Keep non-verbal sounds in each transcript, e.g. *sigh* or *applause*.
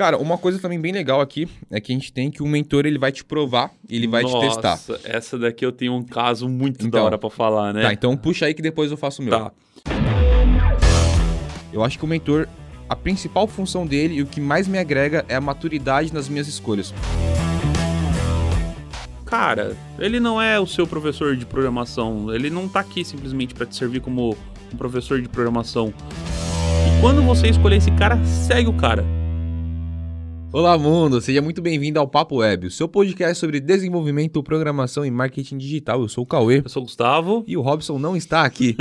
Cara, uma coisa também bem legal aqui é que a gente tem que o mentor ele vai te provar, ele vai Nossa, te testar. essa daqui eu tenho um caso muito da Então. hora pra falar, né? Tá, então puxa aí que depois eu faço o meu. Tá. Eu acho que o mentor, a principal função dele e o que mais me agrega é a maturidade nas minhas escolhas. Cara, ele não é o seu professor de programação. Ele não tá aqui simplesmente pra te servir como um professor de programação. E quando você escolher esse cara, segue o cara. Olá, mundo! Seja muito bem-vindo ao Papo Web, o seu podcast sobre desenvolvimento, programação e marketing digital. Eu sou o Cauê. Eu sou o Gustavo. E o Robson não está aqui.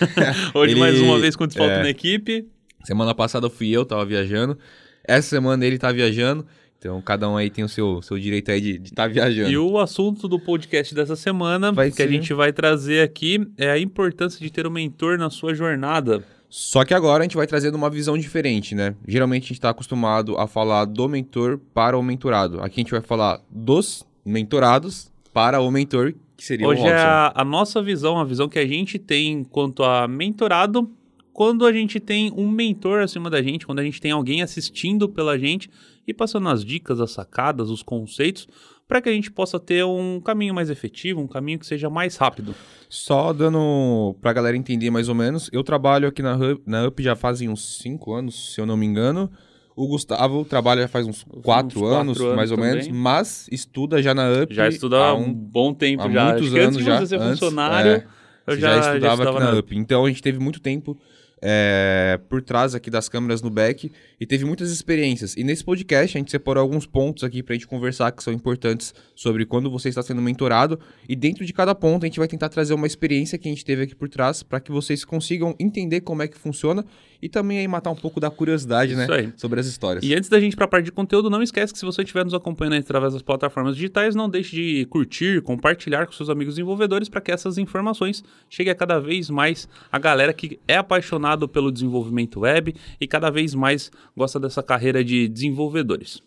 *laughs* Hoje, Ele- mais uma vez, com desfalque é. na equipe. Semana passada fui eu, tava viajando. Essa semana ele tá viajando. Então cada um aí tem o seu, seu direito aí de estar viajando. E o assunto do podcast dessa semana Vai que a ser- gente vai trazer aqui é a importância de ter um mentor na sua jornada. Só que agora a gente vai trazendo uma visão diferente, né? Geralmente a gente está acostumado a falar do mentor para o mentorado. Aqui a gente vai falar dos mentorados para o mentor, que seria Hoje o é Robson. a, a nossa visão, a visão que a gente tem quanto a mentorado, quando a gente tem um mentor acima da gente, quando a gente tem alguém assistindo pela gente e passando as dicas, as sacadas, os conceitos, para que a gente possa ter um caminho mais efetivo, um caminho que seja mais rápido. Só dando pra galera entender mais ou menos, eu trabalho aqui na, Hub- na UP já fazem uns 5 anos, se eu não me engano. O Gustavo trabalha já faz uns 4 quatro anos, anos mais ou também. menos, mas estuda já na UP Já estuda há um bom tempo há já. muitos Acho que antes anos de já. você ser Antes, funcionário, é, eu Você já, já, estudava aqui na na UP. Então a gente teve muito tempo é, por trás aqui das câmeras no back e teve muitas experiências. E nesse podcast a gente separou alguns pontos aqui pra gente conversar que são importantes sobre quando você está sendo mentorado. E dentro de cada ponto a gente vai tentar trazer uma experiência que a gente teve aqui por trás para que vocês consigam entender como é que funciona e também aí matar um pouco da curiosidade, né? Isso aí. Sobre as histórias. E antes da gente ir para a parte de conteúdo, não esquece que se você estiver nos acompanhando através das plataformas digitais, não deixe de curtir, compartilhar com seus amigos desenvolvedores para que essas informações cheguem a cada vez mais a galera que é apaixonado pelo desenvolvimento web e cada vez mais gosta dessa carreira de desenvolvedores.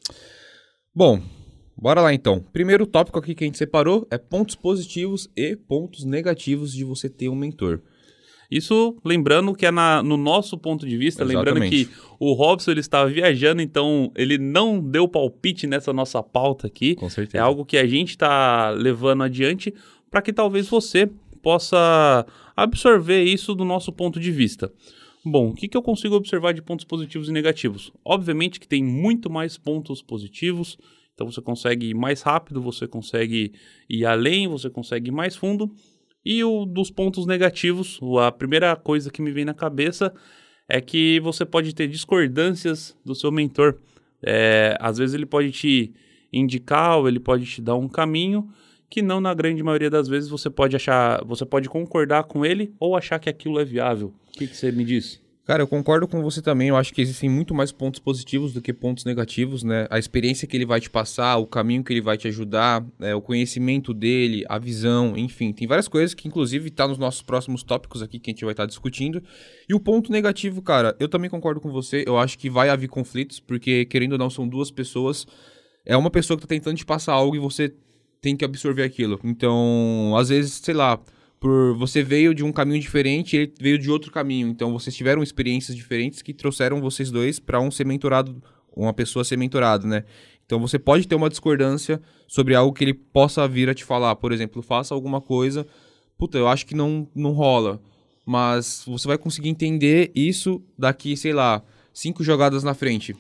Bom, bora lá então. Primeiro tópico aqui que a gente separou é pontos positivos e pontos negativos de você ter um mentor. Isso lembrando que é na- no nosso ponto de vista, lembrando Exatamente. que o Robson ele estava viajando, então ele não deu palpite nessa nossa pauta aqui. Com certeza. É algo que a gente está levando adiante para que talvez você possa absorver isso do nosso ponto de vista. Bom, o que, que eu consigo observar de pontos positivos e negativos? Obviamente que tem muito mais pontos positivos, então você consegue ir mais rápido, você consegue ir além, você consegue ir mais fundo. E o dos pontos negativos, a primeira coisa que me vem na cabeça é que você pode ter discordâncias do seu mentor. É, às vezes ele pode te indicar ou ele pode te dar um caminho que não na grande maioria das vezes você pode achar, você pode concordar com ele ou achar que aquilo é viável. O que, que você me diz? Cara, eu concordo com você também. Eu acho que existem muito mais pontos positivos do que pontos negativos, né? A experiência que ele vai te passar, o caminho que ele vai te ajudar, é, o conhecimento dele, a visão, enfim. Tem várias coisas que, inclusive, tá nos nossos próximos tópicos aqui que a gente vai estar discutindo. E o ponto negativo, cara, eu também concordo com você. Eu acho que vai haver conflitos, porque, querendo ou não, são duas pessoas. É uma pessoa que tá tentando te passar algo e você tem que absorver aquilo. Então, às vezes, sei lá, por você veio de um caminho diferente, ele veio de outro caminho. Então, vocês tiveram experiências diferentes que trouxeram vocês dois para um ser mentorado, uma pessoa ser mentorado, né? Então, você pode ter uma discordância sobre algo que ele possa vir a te falar. Por exemplo, faça alguma coisa, puta, eu acho que não, não rola. Mas você vai conseguir entender isso daqui, sei lá, cinco jogadas na frente.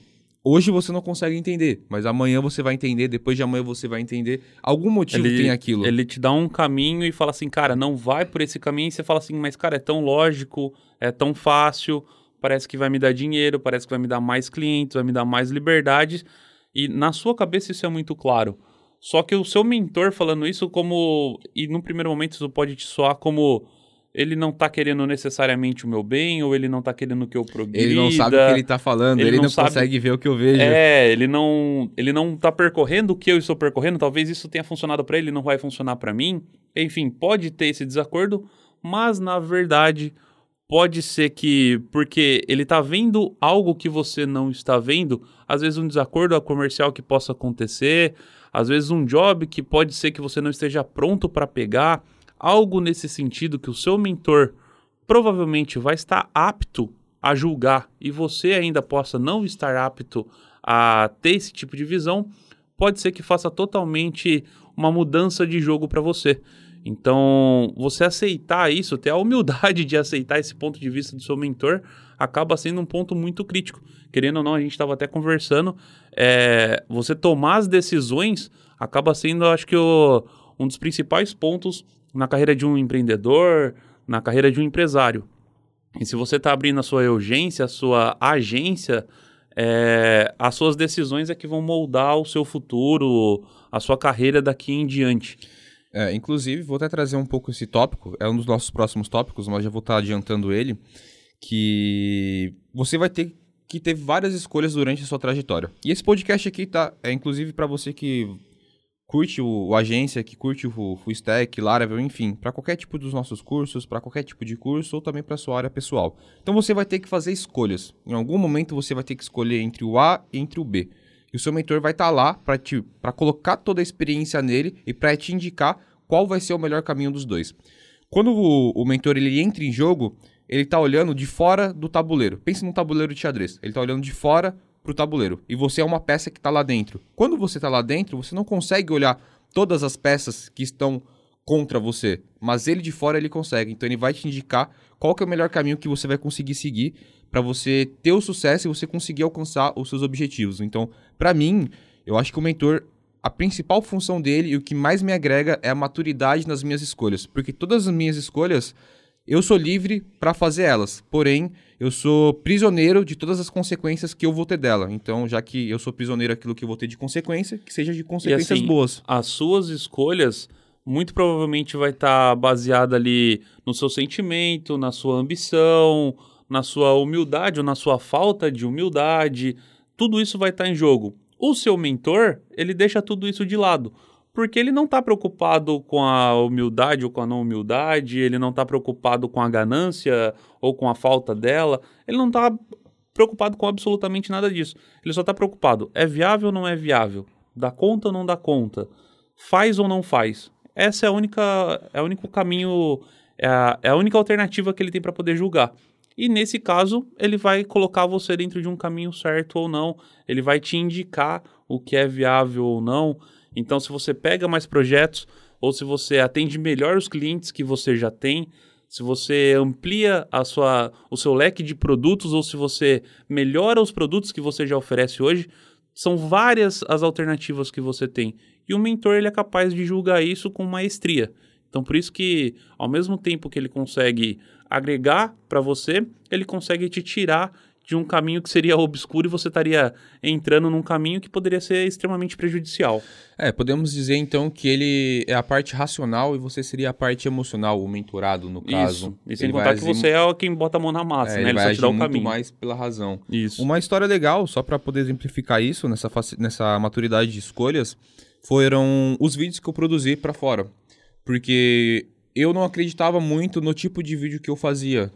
Hoje você não consegue entender, mas amanhã você vai entender, depois de amanhã você vai entender. Algum motivo tem aquilo. Ele te dá um caminho e fala assim, cara, não vai por esse caminho. E você fala assim, mas cara, é tão lógico, é tão fácil, parece que vai me dar dinheiro, parece que vai me dar mais clientes, vai me dar mais liberdade. E na sua cabeça isso é muito claro. Só que o seu mentor falando isso como... E no primeiro momento isso pode te soar como... Ele não tá querendo necessariamente o meu bem, ou ele não tá querendo que eu progrida. Ele não sabe o que ele tá falando, Ele ele, não não, sabe- consegue ver o que eu vejo. É, ele não, ele não tá percorrendo o que eu estou percorrendo, talvez isso tenha funcionado para ele, não vai funcionar para mim. Enfim, pode ter esse desacordo, mas na verdade pode ser que porque ele tá vendo algo que você não está vendo, às vezes um desacordo comercial que possa acontecer, às vezes um job que pode ser que você não esteja pronto para pegar, algo nesse sentido que o seu mentor provavelmente vai estar apto a julgar e você ainda possa não estar apto a ter esse tipo de visão, pode ser que faça totalmente uma mudança de jogo para você. Então, você aceitar isso, ter a humildade de aceitar esse ponto de vista do seu mentor, acaba sendo um ponto muito crítico. Querendo ou não, a gente estava até conversando, é, você tomar as decisões acaba sendo, acho que, o, um dos principais pontos na carreira de um empreendedor, na carreira de um empresário. E se você está abrindo a sua urgência, a sua agência, é, as suas decisões é que vão moldar o seu futuro, a sua carreira daqui em diante. É, inclusive, vou até trazer um pouco esse tópico, é um dos nossos próximos tópicos, mas já vou estar adiantando ele, que você vai ter que ter várias escolhas durante a sua trajetória. E esse podcast aqui tá, é inclusive para você que curte o, o, agência, que curte o full stack, Laravel, enfim, para qualquer tipo dos nossos cursos, para qualquer tipo de curso ou também para sua área pessoal. Então você vai ter que fazer escolhas. Em algum momento você vai ter que escolher entre o A e entre o B. E o seu mentor vai estar tá lá para colocar toda a experiência nele e para te indicar qual vai ser o melhor caminho dos dois. Quando o, o mentor ele entra em jogo, ele está olhando de fora do tabuleiro. Pense num tabuleiro de xadrez. Ele está olhando de fora para o tabuleiro. E você é uma peça que está lá dentro. Quando você está lá dentro, você não consegue olhar todas as peças que estão contra você. Mas ele de fora ele consegue. Então ele vai te indicar qual que é o melhor caminho que você vai conseguir seguir para você ter o sucesso e você conseguir alcançar os seus objetivos. Então, para mim, eu acho que o mentor, a principal função dele e o que mais me agrega é a maturidade nas minhas escolhas, porque todas as minhas escolhas eu sou livre para fazer elas, porém eu sou prisioneiro de todas as consequências que eu vou ter dela. Então, já que eu sou prisioneiro daquilo que eu vou ter de consequência, que seja de consequências assim, boas. As suas escolhas muito provavelmente vai estar tá baseada ali no seu sentimento, na sua ambição, na sua humildade ou na sua falta de humildade, tudo isso vai estar em jogo. O seu mentor, ele deixa tudo isso de lado, porque ele não está preocupado com a humildade ou com a não humildade, ele não está preocupado com a ganância ou com a falta dela, ele não está preocupado com absolutamente nada disso. Ele só está preocupado: é viável ou não é viável? Dá conta ou não dá conta? Faz ou não faz? Essa é a única, é o único caminho, é a, é a única alternativa que ele tem para poder julgar. E nesse caso, ele vai colocar você dentro de um caminho certo ou não, ele vai te indicar o que é viável ou não. Então, se você pega mais projetos, ou se você atende melhor os clientes que você já tem, se você amplia a sua, o seu leque de produtos, ou se você melhora os produtos que você já oferece hoje, são várias as alternativas que você tem. E o mentor ele é capaz de julgar isso com maestria. Então, por isso que, ao mesmo tempo que ele consegue agregar para você, ele consegue te tirar de um caminho que seria obscuro e você estaria entrando num caminho que poderia ser extremamente prejudicial. É, podemos dizer então que ele é a parte racional e você seria a parte emocional, o mentorado, no caso. Isso. E sem ele contar que você é quem bota a mão na massa, é, né? Ele, ele só te dá o muito caminho. mais pela razão. Isso. Uma história legal, só para poder exemplificar isso, nessa, nessa maturidade de escolhas, foram os vídeos que eu produzi para fora. Porque eu não acreditava muito no tipo de vídeo que eu fazia.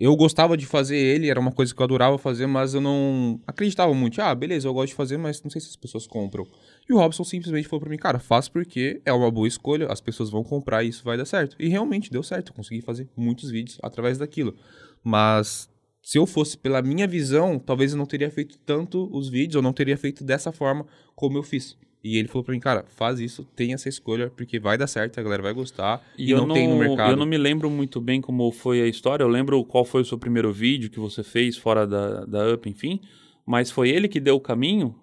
Eu gostava de fazer ele, era uma coisa que eu adorava fazer, mas eu não acreditava muito. Ah, beleza, eu gosto de fazer, mas não sei se as pessoas compram. E o Robson simplesmente falou para mim, cara, faz porque é uma boa escolha, as pessoas vão comprar e isso vai dar certo. E realmente deu certo, eu consegui fazer muitos vídeos através daquilo. Mas se eu fosse pela minha visão, talvez eu não teria feito tanto os vídeos, ou não teria feito dessa forma como eu fiz. E ele falou pra mim, cara, faz isso, tem essa escolha, porque vai dar certo, a galera vai gostar e, e não, não, tem no mercado. Eu não me lembro muito bem como foi a história, eu lembro qual foi o seu primeiro vídeo que você fez fora da, da Up, enfim, mas foi ele que deu o caminho,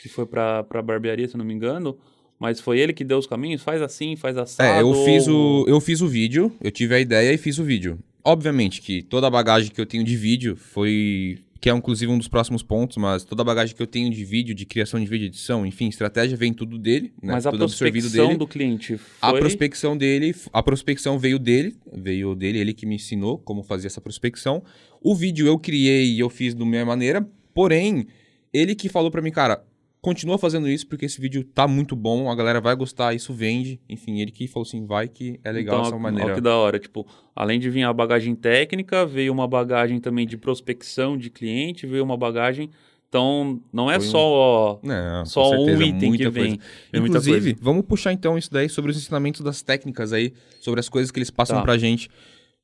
que foi pra, pra barbearia, se não me engano, mas foi ele que deu os caminhos, faz assim, faz assado. É, eu fiz o, eu fiz o vídeo, eu tive a ideia e fiz o vídeo. Obviamente que toda a bagagem que eu tenho de vídeo foi que é inclusive um dos próximos pontos, mas toda a bagagem que eu tenho de vídeo, de criação de vídeo, edição, enfim, estratégia vem tudo dele, né? Mas a tudo prospecção dele. do cliente foi... A prospecção dele, a prospecção veio dele, veio dele, ele que me ensinou como fazer essa prospecção. O vídeo eu criei e eu fiz da minha maneira, porém, ele que falou para mim, cara, continua fazendo isso porque esse vídeo tá muito bom, a galera vai gostar, isso vende. Enfim, ele que falou assim, vai que é legal então, essa maneira. Olha que da hora, tipo, além de vir a bagagem técnica, veio uma bagagem também de prospecção de cliente, veio uma bagagem então, não é Foi só, um... não, só certeza, um item que vem. vem Inclusive, vamos puxar então isso daí sobre os ensinamentos das técnicas aí, sobre as coisas que eles passam tá. pra gente.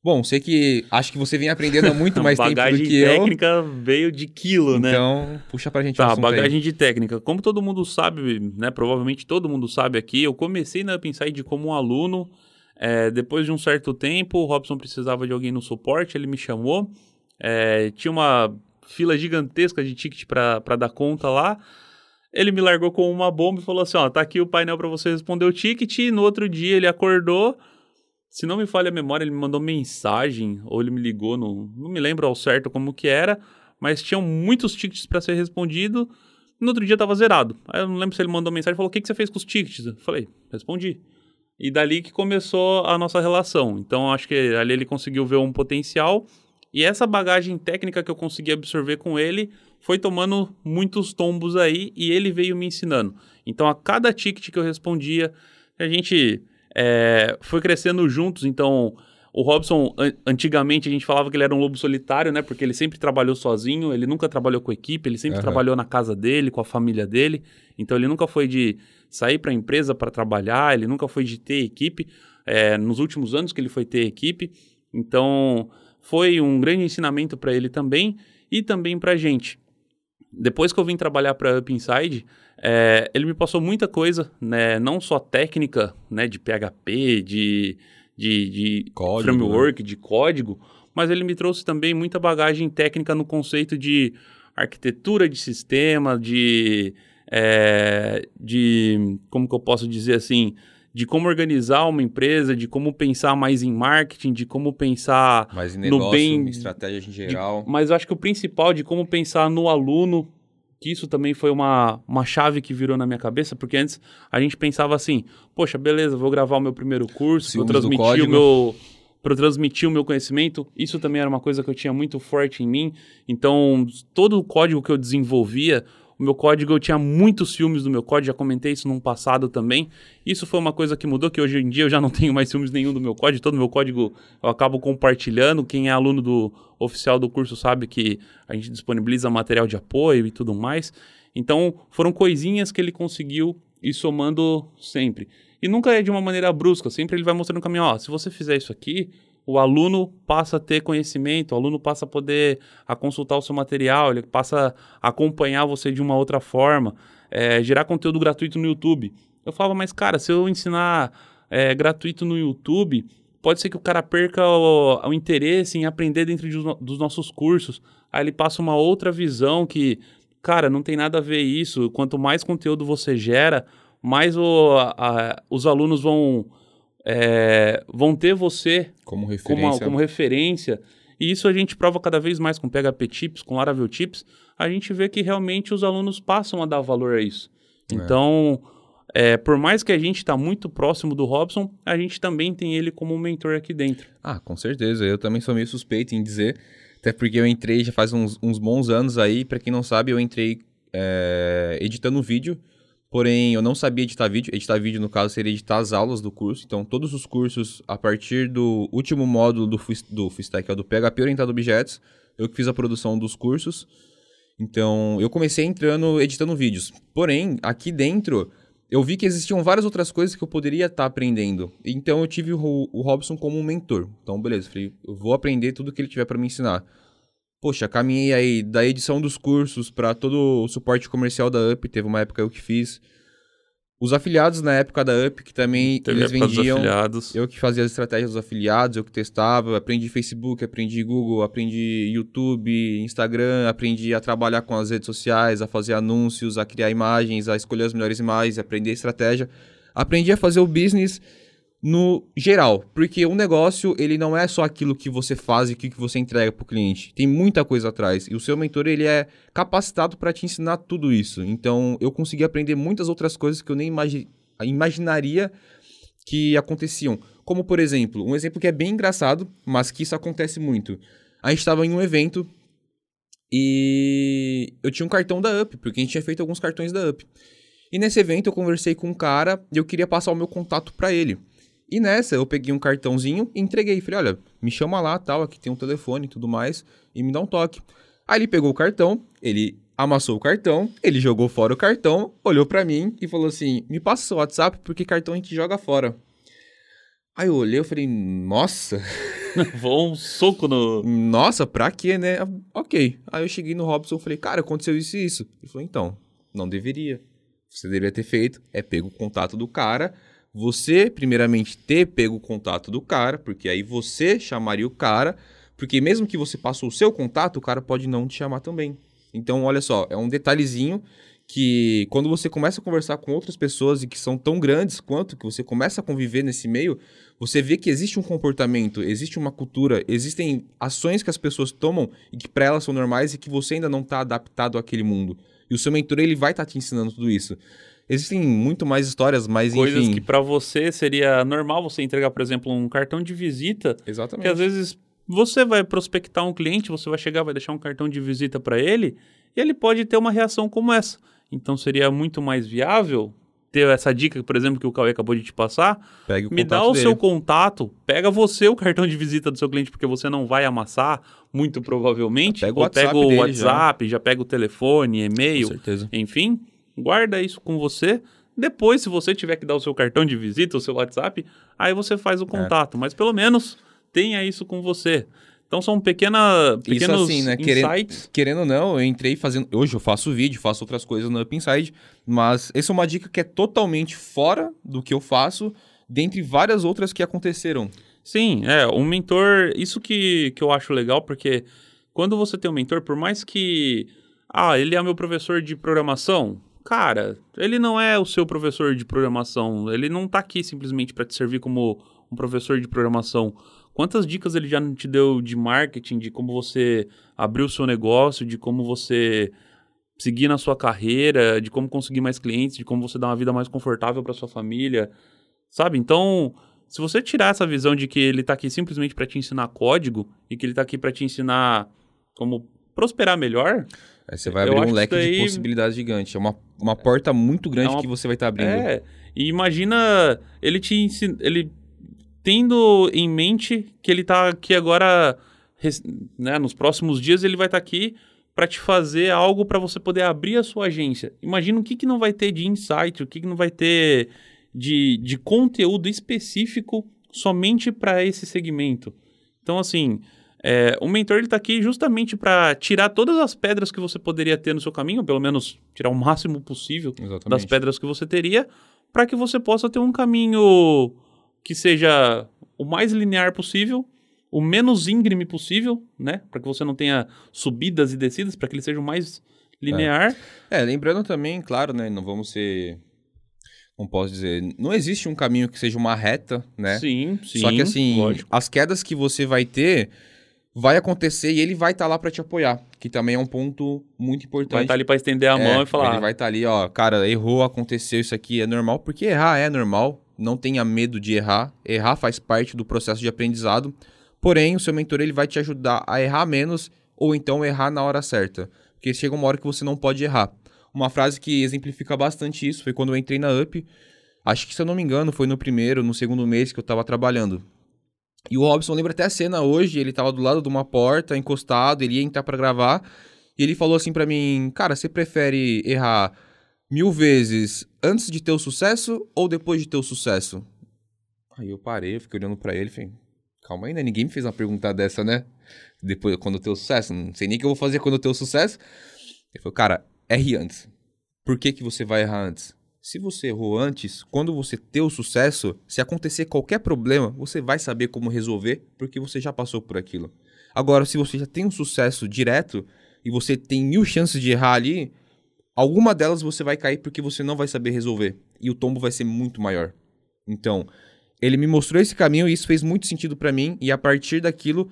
Bom, sei que acho que você vem aprendendo há *laughs* muito mais tempo do bagagem que eu. técnica veio de quilo, né? Então, puxa pra gente o Tá, aí. bagagem de técnica. Como todo mundo sabe, né? Provavelmente todo mundo sabe aqui, eu comecei na Upside como um aluno. é, depois de um certo tempo, o Robson precisava de alguém no suporte, ele me chamou. é, tinha uma fila gigantesca de ticket para dar conta lá. Ele me largou com uma bomba e falou assim: ó, tá aqui o painel para você responder o ticket. E no outro dia ele acordou. Se não me falha a memória, ele me mandou mensagem ou ele me ligou, não, não me lembro ao certo como que era, mas tinham muitos tickets para ser respondido. No outro dia tava zerado. Aí eu não lembro se ele mandou mensagem e falou: "O que que você fez com os tickets?" Eu falei: "Respondi". E dali que começou a nossa relação. Então acho que ali ele conseguiu ver um potencial e essa bagagem técnica que eu consegui absorver com ele foi tomando muitos tombos aí e ele veio me ensinando. Então a cada ticket que eu respondia, a gente é, foi crescendo juntos. Então o Robson, an- antigamente a gente falava que ele era um lobo solitário, né? Porque ele sempre trabalhou sozinho, ele nunca trabalhou com equipe, ele sempre Aham. trabalhou na casa dele, com a família dele. Então ele nunca foi de sair para a empresa para trabalhar, ele nunca foi de ter equipe. É, nos últimos anos que ele foi ter equipe. Então foi um grande ensinamento para ele também e também para a gente. Depois que eu vim trabalhar para Up Inside, é, ele me passou muita coisa, né? Não só técnica, né? De PHP, de, de, de Código, framework, de código, mas ele me trouxe também muita bagagem técnica no conceito de arquitetura de sistema, de, é, de como que eu posso dizer assim, de como organizar uma empresa, de como pensar mais em marketing, de como pensar Mas em no negócio, bem em estratégia em de- geral. mas eu acho que o principal de como pensar no aluno, que isso também foi uma, uma chave que virou na minha cabeça, porque antes a gente pensava assim, poxa, beleza, vou gravar o meu primeiro curso, vou transmitir o meu para transmitir o meu conhecimento, isso também era uma coisa que eu tinha muito forte em mim. Então, todo o código que eu desenvolvia, o meu código eu tinha muitos filmes do meu código, já comentei isso num passado também. Isso foi uma coisa que mudou, que hoje em dia eu já *laughs* não tenho mais filmes nenhum do meu código, todo meu código eu acabo compartilhando. Quem é aluno do oficial do curso sabe que a gente disponibiliza material de apoio e tudo mais. Então, foram coisinhas que ele conseguiu ir somando sempre. E nunca é de uma maneira brusca, sempre ele vai mostrando o caminho, ó, se você fizer isso aqui, o aluno passa a ter conhecimento, o aluno passa a poder a consultar o seu material, ele passa a acompanhar você de uma outra forma, é, gerar conteúdo gratuito no YouTube. Eu falava, mas cara, se eu ensinar é, gratuito no YouTube, pode ser que o cara perca o, o interesse em aprender dentro de dos nossos cursos. Aí ele passa uma outra visão que, cara, não tem nada a ver isso. Quanto mais conteúdo você gera, mais o, a- os alunos vão, é, vão ter você Como como, referência. como referência. E isso a gente prova cada vez mais com PHP Tips, com Laravel Tips. A gente vê que realmente os alunos passam a dar valor a isso. É. Então, é, por mais que a gente está muito próximo do Robson, a gente também tem ele como mentor aqui dentro. Ah, com certeza. Eu também sou meio suspeito em dizer. Até porque eu entrei já faz uns, uns bons anos aí. Pra quem não sabe, eu entrei é, editando vídeo. Porém, eu não sabia editar vídeo. Editar vídeo, no caso, seria editar as aulas do curso. Então, todos os cursos, a partir do último módulo do, do Fullstack, que é o do PHP orientado a objetos, eu que fiz a produção dos cursos. Então, eu comecei entrando, editando vídeos. Porém, aqui dentro, eu vi que existiam várias outras coisas que eu poderia estar aprendendo. Então, eu tive o, o Robson como um mentor. Então, beleza, falei, eu vou aprender tudo que ele tiver para me ensinar. Poxa, caminhei aí da edição dos cursos para todo o suporte comercial da UP, teve uma época eu que fiz. Os afiliados na época da UP, que também Teve eles dos vendiam. afiliados. Eu que fazia as estratégias dos afiliados, eu que testava, aprendi Facebook, aprendi Google, aprendi YouTube, Instagram, aprendi a trabalhar com as redes sociais, a fazer anúncios, a criar imagens, a escolher as melhores imagens, aprender estratégia. Aprendi a fazer o business no geral, porque o negócio, ele não é só aquilo que você faz e aquilo que você entrega para o cliente. Tem muita coisa atrás. E o seu mentor, ele é capacitado para te ensinar tudo isso. Então, eu consegui aprender muitas outras coisas que eu nem imagi- imaginaria que aconteciam. Como, por exemplo, um exemplo que é bem engraçado, mas que isso acontece muito. A gente estava em um evento e eu tinha um cartão da UP, porque a gente tinha feito alguns cartões da UP. E nesse evento eu conversei com um cara e eu queria passar o meu contato para ele. E nessa eu peguei um cartãozinho e entreguei. Falei, olha, me chama lá, tal, aqui tem um telefone e tudo mais, e me dá um toque. Aí ele pegou o cartão, ele amassou o cartão, ele jogou fora o cartão, olhou pra mim e falou assim: me passa seu WhatsApp porque cartão a gente joga fora. Aí eu olhei e falei, nossa, *laughs* Vou um soco no. Nossa, pra quê, né? Ok. Aí eu cheguei no Robson e falei, cara, aconteceu isso e isso. Ele falou, então, não deveria. Você deveria ter feito é pego o contato do cara. Você, primeiramente, ter pego o contato do cara, porque aí você chamaria o cara. Porque mesmo que você passou o seu contato, o cara pode não te chamar também. Então, olha só, é um detalhezinho que quando você começa a conversar com outras pessoas e que são tão grandes quanto que você começa a conviver nesse meio, você vê que existe um comportamento, existe uma cultura, existem ações que as pessoas tomam e que para elas são normais e que você ainda não está adaptado àquele mundo. E o seu mentor ele vai estar tá te ensinando tudo isso. Existem muito mais histórias, mas Coisas enfim... que para você seria normal você entregar, por exemplo, um cartão de visita. Exatamente. Que às vezes você vai prospectar um cliente, você vai chegar, vai deixar um cartão de visita para ele, e ele pode ter uma reação como essa. Então seria muito mais viável ter essa dica, por exemplo, que o Cauê acabou de te passar. Pegue o me dá o dele. seu contato, pega você o cartão de visita do seu cliente, porque você não vai amassar, muito provavelmente. Pega o ou WhatsApp pega o WhatsApp, já. já pega o telefone, e-mail, Com certeza. enfim, guarda isso com você. Depois, se você tiver que dar o seu cartão de visita, o seu WhatsApp, aí você faz o contato. Mas pelo menos tenha isso com você. Então são pequena, pequenos assim, né? insights. Querendo, querendo ou não, eu entrei fazendo. Hoje eu faço vídeo, faço outras coisas no Up Inside, mas essa é uma dica que é totalmente fora do que eu faço, dentre várias outras que aconteceram. Sim, é, um mentor, isso que, que eu acho legal, porque quando você tem um mentor, por mais que. Ah, ele é meu professor de programação. Cara, ele não é o seu professor de programação. Ele não tá aqui simplesmente para te servir como um professor de programação. Quantas dicas ele já te deu de marketing, de como você abrir o seu negócio, de como você seguir na sua carreira, de como conseguir mais clientes, de como você dar uma vida mais confortável para sua família, sabe? Então, se você tirar essa visão de que ele está aqui simplesmente para te ensinar código e que ele está aqui para te ensinar como prosperar melhor, Aí você vai abrir um leque daí... de possibilidades gigante. É uma, uma porta muito grande é uma... que você vai estar tá abrindo. É, e imagina ele te ensina, ele tendo em mente que ele está aqui agora, né, nos próximos dias ele vai estar tá aqui para te fazer algo para você poder abrir a sua agência. Imagina o que, que não vai ter de insight, o que, que não vai ter de, de conteúdo específico somente para esse segmento. Então, assim, é, o mentor está aqui justamente para tirar todas as pedras que você poderia ter no seu caminho, pelo menos tirar o máximo possível Exatamente. das pedras que você teria, para que você possa ter um caminho que seja o mais linear possível, o menos íngreme possível, né? Para que você não tenha subidas e descidas, para que ele seja o mais linear. É. é, lembrando também, claro, né? Não vamos ser. Como posso dizer? Não existe um caminho que seja uma reta, né? Sim, sim. Só que assim, lógico. as quedas que você vai ter vai acontecer e ele vai estar tá lá para te apoiar, que também é um ponto muito importante. Vai estar tá ali para estender a é, mão e falar. Ele vai estar tá ali, ó, cara, errou, aconteceu isso aqui, é normal, porque errar é normal, não tenha medo de errar. Errar faz parte do processo de aprendizado. Porém, o seu mentor ele vai te ajudar a errar menos ou então errar na hora certa. Porque chega uma hora que você não pode errar. Uma frase que exemplifica bastante isso foi quando eu entrei na UP. Acho que, se eu não me engano, foi no primeiro, no segundo mês que eu estava trabalhando. E o Robson lembra até a cena hoje, ele estava do lado de uma porta, encostado, ele ia entrar para gravar, e ele falou assim para mim: "Cara, você prefere errar mil vezes antes de ter o sucesso ou depois de ter o sucesso? Aí eu parei, eu fiquei olhando para ele e falei, calma aí, né? Ninguém me fez uma pergunta dessa, né? Depois, quando eu ter o sucesso, não sei nem o que eu vou fazer quando eu ter o sucesso. Ele falou, cara, erre antes. Por que, que você vai errar antes? Se você errou antes, quando você ter o sucesso, se acontecer qualquer problema, você vai saber como resolver, porque você já passou por aquilo. Agora, se você já tem um sucesso direto e você tem mil chances de errar ali, alguma delas você vai cair porque você não vai saber resolver. E o tombo vai ser muito maior. Então, ele me mostrou esse caminho e isso fez muito sentido para mim. E a partir daquilo,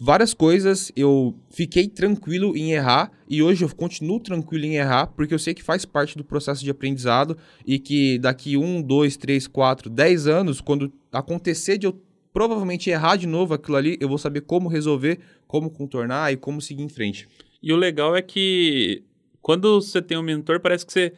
várias coisas eu fiquei tranquilo em errar. E hoje eu continuo tranquilo em errar, porque eu sei que faz parte do processo de aprendizado. E que daqui um, dois, três, quatro, dez anos, quando acontecer de eu provavelmente errar de novo aquilo ali, eu vou saber como resolver, como contornar e como seguir em frente. E o legal é que quando você tem um mentor, parece que você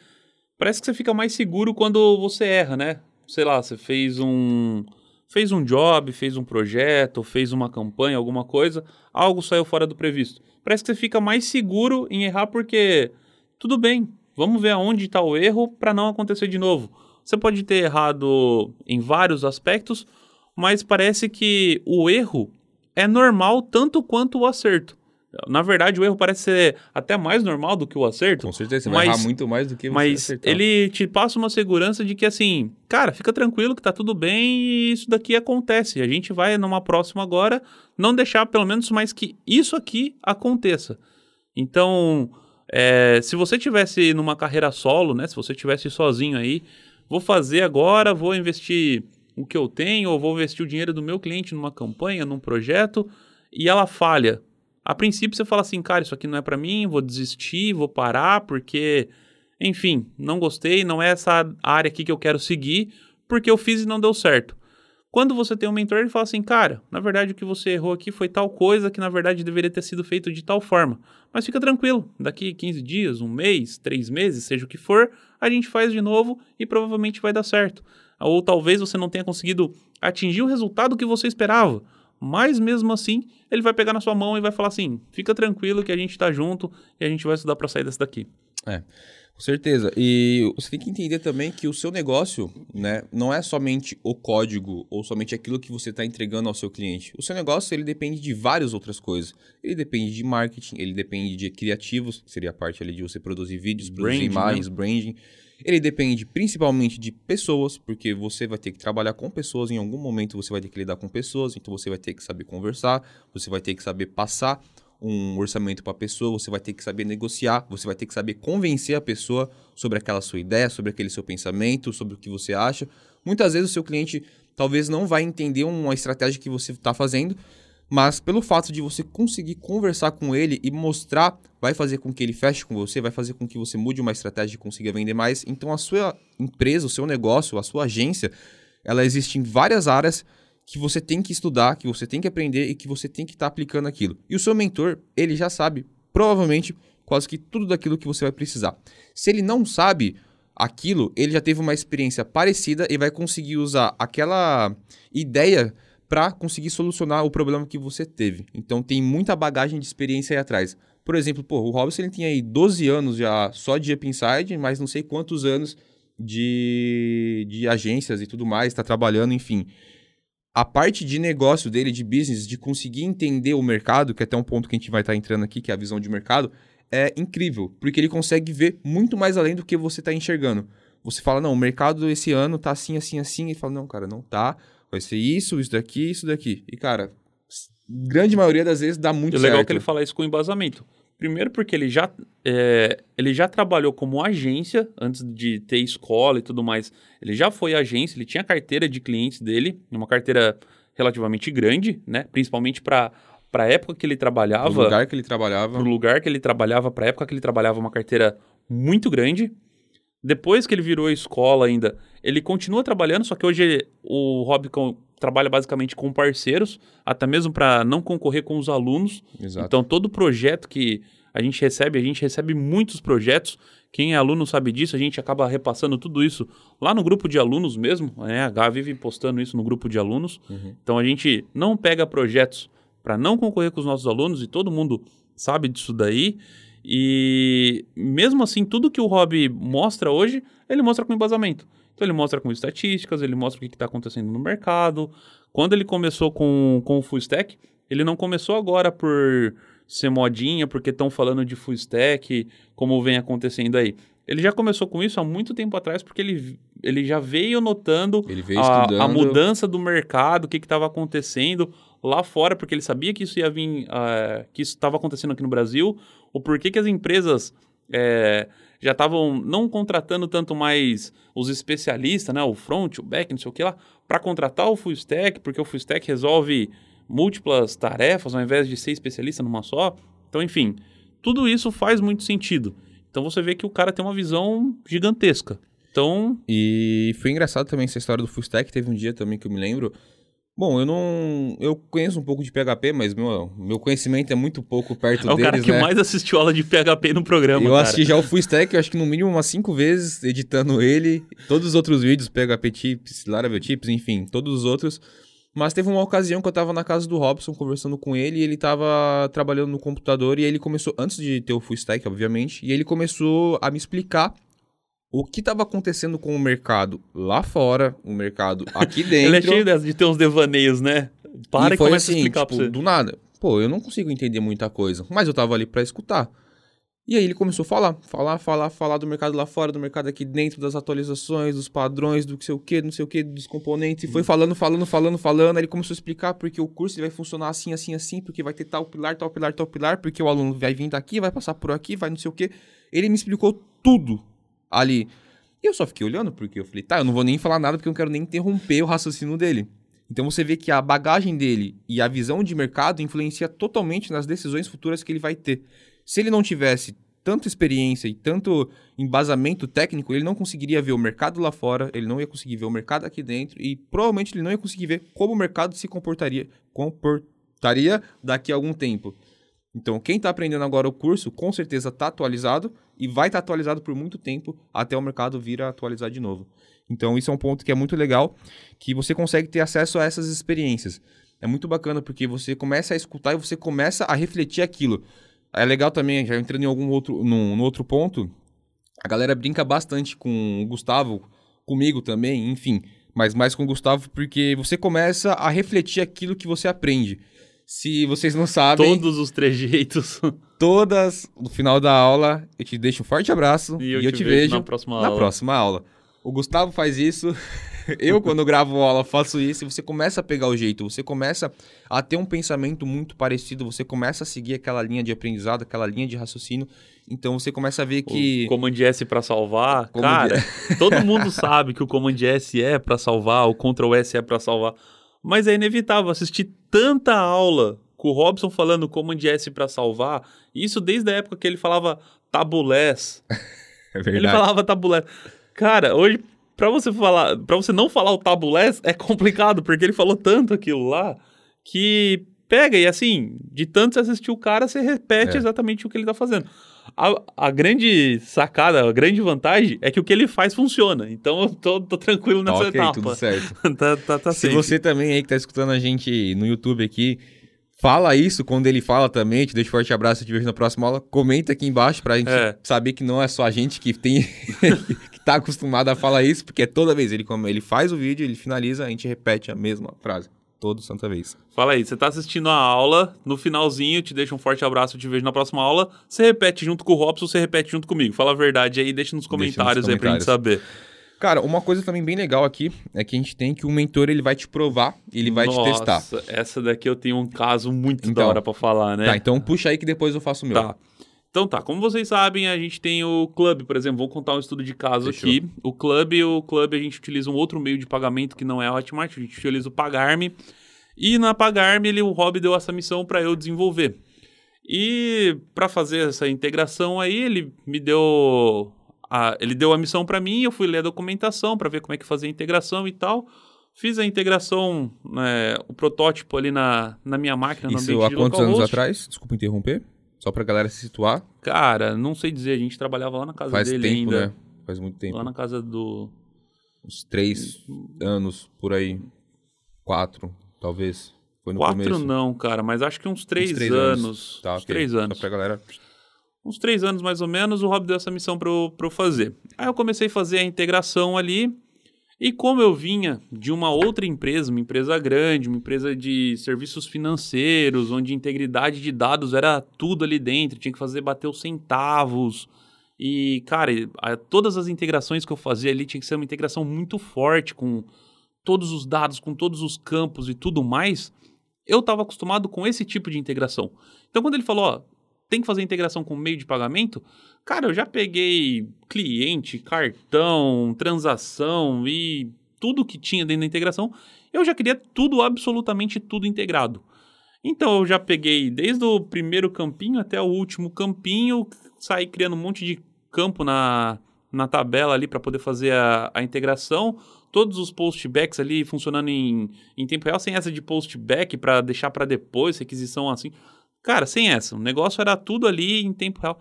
parece que você fica mais seguro quando você erra, né? Sei lá, você fez um fez um job, fez um projeto, fez uma campanha, alguma coisa, algo saiu fora do previsto. Parece que você fica mais seguro em errar porque tudo bem, vamos ver aonde está o erro para não acontecer de novo. Você pode ter errado em vários aspectos, mas parece que o erro é normal tanto quanto o acerto. Na verdade, o erro parece ser até mais normal do que o acerto. Com certeza, você mas, vai errar muito mais do que você Mas acertar. ele te passa uma segurança de que, assim, cara, fica tranquilo que tá tudo bem e isso daqui acontece. A gente vai numa próxima agora não deixar, pelo menos, mais que isso aqui aconteça. Então, é, se você tivesse numa carreira solo, né? Se você tivesse sozinho aí, vou fazer agora, vou investir o que eu tenho, ou vou investir o dinheiro do meu cliente numa campanha, num projeto, e ela falha. A princípio você fala assim, cara, isso aqui não é para mim, vou desistir, vou parar, porque, enfim, não gostei, não é essa área aqui que eu quero seguir, porque eu fiz e não deu certo. Quando você tem um mentor, ele fala assim, cara, na verdade o que você errou aqui foi tal coisa que na verdade deveria ter sido feito de tal forma. Mas fica tranquilo, daqui 15 dias, um mês, três meses, seja o que for, a gente faz de novo e provavelmente vai dar certo. Ou talvez você não tenha conseguido atingir o resultado que você esperava, mas mesmo assim, ele vai pegar na sua mão e vai falar assim: fica tranquilo que a gente tá junto e a gente vai estudar para sair dessa daqui. É. Com certeza. E você tem que entender também que o seu negócio, né, não é somente o código ou somente aquilo que você está entregando ao seu cliente. O seu negócio ele depende de várias outras coisas. Ele depende de marketing, ele depende de criativos, que seria a parte ali de você produzir vídeos, produzir Branding, imagens, branding. Ele depende principalmente de pessoas, porque você vai ter que trabalhar com pessoas, em algum momento você vai ter que lidar com pessoas, então você vai ter que saber conversar, você vai ter que saber passar um orçamento para a pessoa, você vai ter que saber negociar, você vai ter que saber convencer a pessoa sobre aquela sua ideia, sobre aquele seu pensamento, sobre o que você acha. Muitas vezes o seu cliente talvez não vai entender uma estratégia que você está fazendo, mas pelo fato de você conseguir conversar com ele e mostrar, vai fazer com que ele feche com você, vai fazer com que você mude uma estratégia e consiga vender mais. Então a sua empresa, o seu negócio, a sua agência, ela existe em várias áreas que você tem que estudar, que você tem que aprender e que você tem que estar tá aplicando aquilo. E o seu mentor, ele já sabe, provavelmente, quase que tudo daquilo que você vai precisar. Se ele não sabe aquilo, ele já teve uma experiência parecida e vai conseguir usar aquela ideia para conseguir solucionar o problema que você teve. Então tem muita bagagem de experiência aí atrás. Por exemplo, pô, o Robson ele tem aí 12 anos já só de Up Inside, mas não sei quantos anos de, de agências e tudo mais, está trabalhando, enfim a parte de negócio dele, de business, de conseguir entender o mercado, que é até um ponto que a gente vai estar tá entrando aqui, que é a visão de mercado, é incrível, porque ele consegue ver muito mais além do que você está enxergando. Você fala, não, o mercado esse ano tá assim, assim, assim, e fala, não, cara, não tá, vai ser isso, isso daqui, isso daqui. E, cara, grande maioria das vezes dá muito certo. É legal que ele fala isso com embasamento. Primeiro porque ele já, é, ele já trabalhou como agência, antes de ter escola e tudo mais. Ele já foi agência, ele tinha carteira de clientes dele, uma carteira relativamente grande, né? Principalmente para para a época que ele trabalhava. O lugar que ele trabalhava. O lugar que ele trabalhava, para a época que ele trabalhava, uma carteira muito grande. Depois que ele virou escola ainda, ele continua trabalhando, só que hoje o Rob trabalha basicamente com parceiros, até mesmo para não concorrer com os alunos. Exato. Então, todo projeto que a gente recebe, a gente recebe muitos projetos. Quem é aluno sabe disso, a gente acaba repassando tudo isso lá no grupo de alunos mesmo. Né? A H vive postando isso no grupo de alunos. Uhum. Então, a gente não pega projetos para não concorrer com os nossos alunos e todo mundo sabe disso daí. E mesmo assim, tudo que o Rob mostra hoje, ele mostra com embasamento. Então ele mostra com estatísticas, ele mostra o que está acontecendo no mercado. Quando ele começou com, com o Full Stack, ele não começou agora por ser modinha, porque estão falando de Full Stack, como vem acontecendo aí. Ele já começou com isso há muito tempo atrás, porque ele, ele já veio notando veio a, a, mudança do mercado, o que estava acontecendo lá fora, porque ele sabia que isso ia vir, uh, que isso estava acontecendo aqui no Brasil, o porquê que as empresas é, já estavam não contratando tanto mais os especialistas, né, o front, o back, não sei o que lá, para contratar o full stack, porque o full stack resolve múltiplas tarefas ao invés de ser especialista numa só. Então, enfim, tudo isso faz muito sentido. Então você vê que o cara tem uma visão gigantesca. Então. E foi engraçado também essa história do full stack. Teve um dia também que eu me lembro Bom, eu não. Eu conheço um pouco de PHP, mas meu, meu conhecimento é muito pouco perto deles. *laughs* É o cara que né? mais assistiu aula de PHP no programa. Eu cara. assisti já o Full Stack, eu acho que no mínimo umas cinco vezes, editando ele. Todos os outros vídeos, PHP Tips, Laravel Tips, enfim, todos os outros. Mas teve uma ocasião que eu tava na casa do Robson conversando com ele e ele tava trabalhando no computador e ele começou, antes de ter o Full Stack, obviamente, e ele começou a me explicar o que estava acontecendo com o mercado lá fora, o mercado aqui dentro. *laughs* Ele é cheio de ter uns devaneios, né? para e e, foi começa assim, a explicar tipo, pra você. do nada. Pô, eu não consigo entender muita coisa, mas eu tava ali pra escutar. E aí ele começou a falar, falar, falar, falar do mercado lá fora, do mercado aqui dentro, das atualizações, dos padrões, do que sei o que, não sei o que, dos componentes. E foi falando, falando, falando, falando. Aí ele começou a explicar porque o curso vai funcionar assim, assim, assim, porque vai ter tal pilar, tal pilar, tal pilar, porque o aluno vai vir daqui, vai passar por aqui, vai não sei o que. Ele me explicou tudo ali. E eu só fiquei olhando, porque eu falei, tá, eu não vou nem falar nada porque eu não quero nem interromper o raciocínio dele. Então você vê que a bagagem dele e a visão de mercado influencia totalmente nas decisões futuras que ele vai ter. Se ele não tivesse tanta experiência e tanto embasamento técnico, ele não conseguiria ver o mercado lá fora, ele não ia conseguir ver o mercado aqui dentro e provavelmente ele não ia conseguir ver como o mercado se comportaria, comportaria daqui a algum tempo. Então, quem está aprendendo agora o curso, com certeza está atualizado e vai estar atualizado por muito tempo até o mercado vir a atualizar de novo. Então, isso é um ponto que é muito legal, que você consegue ter acesso a essas experiências. É muito bacana porque você começa a escutar e você começa a refletir aquilo. É legal também, já entrando em algum outro, num, num outro ponto, a galera brinca bastante com o Gustavo, comigo também, enfim, mas mais com o Gustavo porque você começa a refletir aquilo que você aprende. Se vocês não sabem, Todos os trejeitos. *laughs* todas no final da aula eu te deixo um forte abraço e eu, te, vejo na próxima na aula. próxima aula. O Gustavo faz isso, *laughs* eu quando eu gravo aula faço isso e você começa a pegar o jeito, você começa a ter um pensamento muito parecido, você começa a seguir aquela linha de aprendizado, aquela linha de raciocínio, então você começa a ver que O Command S pra salvar, Command cara, todo mundo sabe que o Command S é pra salvar, o Ctrl S é pra salvar, mas é inevitável assistir tanta aula com o Robson falando Command S pra salvar, isso desde a época que ele falava tabulés, *laughs* é ele falava tabulés. Cara, hoje pra você falar, para você não falar o tabulés é complicado, porque ele falou tanto aquilo lá que pega e assim, de tanto você assistir o cara, você repete É. exatamente o que ele tá fazendo. A, a grande sacada, a grande vantagem é que o que ele faz funciona. Então eu tô, tô tranquilo nessa ok, etapa. tudo certo. *laughs* tá, tá, tá Se você também aí que tá escutando a gente no YouTube aqui, fala isso quando ele fala também, te deixo um forte abraço, te vejo na próxima aula. Comenta aqui embaixo pra gente É. saber que não é só a gente que tem *laughs* que tá acostumado a falar isso, porque é toda vez ele como ele faz o vídeo, ele finaliza, a gente repete a mesma frase. Todo santa vez. Fala aí, você tá assistindo a aula, no finalzinho, te deixo um forte abraço, te vejo na próxima aula. Você repete junto com o Robson, você repete junto comigo. Fala a verdade aí, deixa nos nos comentários aí pra gente saber. Cara, uma coisa também bem legal aqui é que a gente tem que o mentor ele vai te provar, ele vai te testar. Nossa, essa daqui eu tenho um caso muito da Então. hora pra falar, né? Tá, então puxa aí que depois eu faço o meu. Tá. Então tá, como vocês sabem, a gente tem o Club, por exemplo, vou contar um estudo de caso aqui. O Club, o Club a gente utiliza um outro meio de pagamento que não é a Hotmart, a gente utiliza o Pagarme. E na Pagarme, ele, o Rob deu essa missão para eu desenvolver. E para fazer essa integração aí, ele me deu a, ele deu a missão para mim, eu fui ler a documentação para ver como é que fazia a integração e tal. Fiz a integração, né, o protótipo ali na, na minha máquina, no Isso ambiente há quantos anos atrás? Desculpa interromper. Só pra galera se situar. Cara, não sei dizer, a gente trabalhava lá na casa Faz dele tempo, ainda. né? Faz muito tempo. Lá na casa do. Uns três anos por aí. Quatro, talvez. Foi no Quatro começo. não, cara, mas acho que uns três, Uns três anos. anos. Tá, uns ok. três anos. Só pra galera. Uns três anos mais ou menos, o Rob deu essa missão pra eu, eu fazer. Aí eu comecei a fazer a integração ali. E como eu vinha de uma outra empresa, uma empresa grande, uma empresa de serviços financeiros, onde integridade de dados era tudo ali dentro, tinha que fazer bater os centavos. E, cara, todas as integrações que eu fazia ali tinha que ser uma integração muito forte com todos os dados, com todos os campos e tudo mais. Eu estava acostumado com esse tipo de integração. Então, quando ele falou, ó, tem que fazer integração com meio de pagamento, cara, eu já peguei cliente, cartão, transação e tudo que tinha dentro da integração, eu já queria tudo, absolutamente tudo integrado. Então eu já peguei desde o primeiro campinho até o último campinho, saí criando um monte de campo na, na tabela ali para poder fazer a, a integração. Todos os postbacks ali funcionando em, em tempo real, sem essa de postback para deixar para depois, requisição assim. Cara, sem essa. O negócio era tudo ali em tempo real.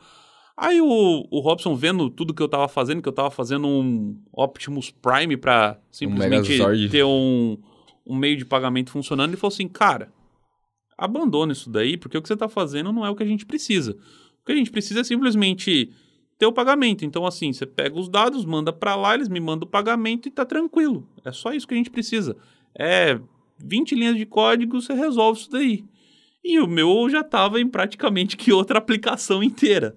Aí o, o Robson vendo tudo que eu tava fazendo, que eu tava fazendo um Optimus Prime pra simplesmente Megazord. ter um, um meio de pagamento funcionando, ele falou assim, cara, abandona isso daí, porque o que você tá fazendo não é o que a gente precisa. O que a gente precisa é simplesmente ter o pagamento. Então, assim, você pega os dados, manda pra lá, eles me mandam o pagamento e tá tranquilo. É só isso que a gente precisa. É 20 linhas de código, você resolve isso daí. E o meu já estava em praticamente que outra aplicação inteira.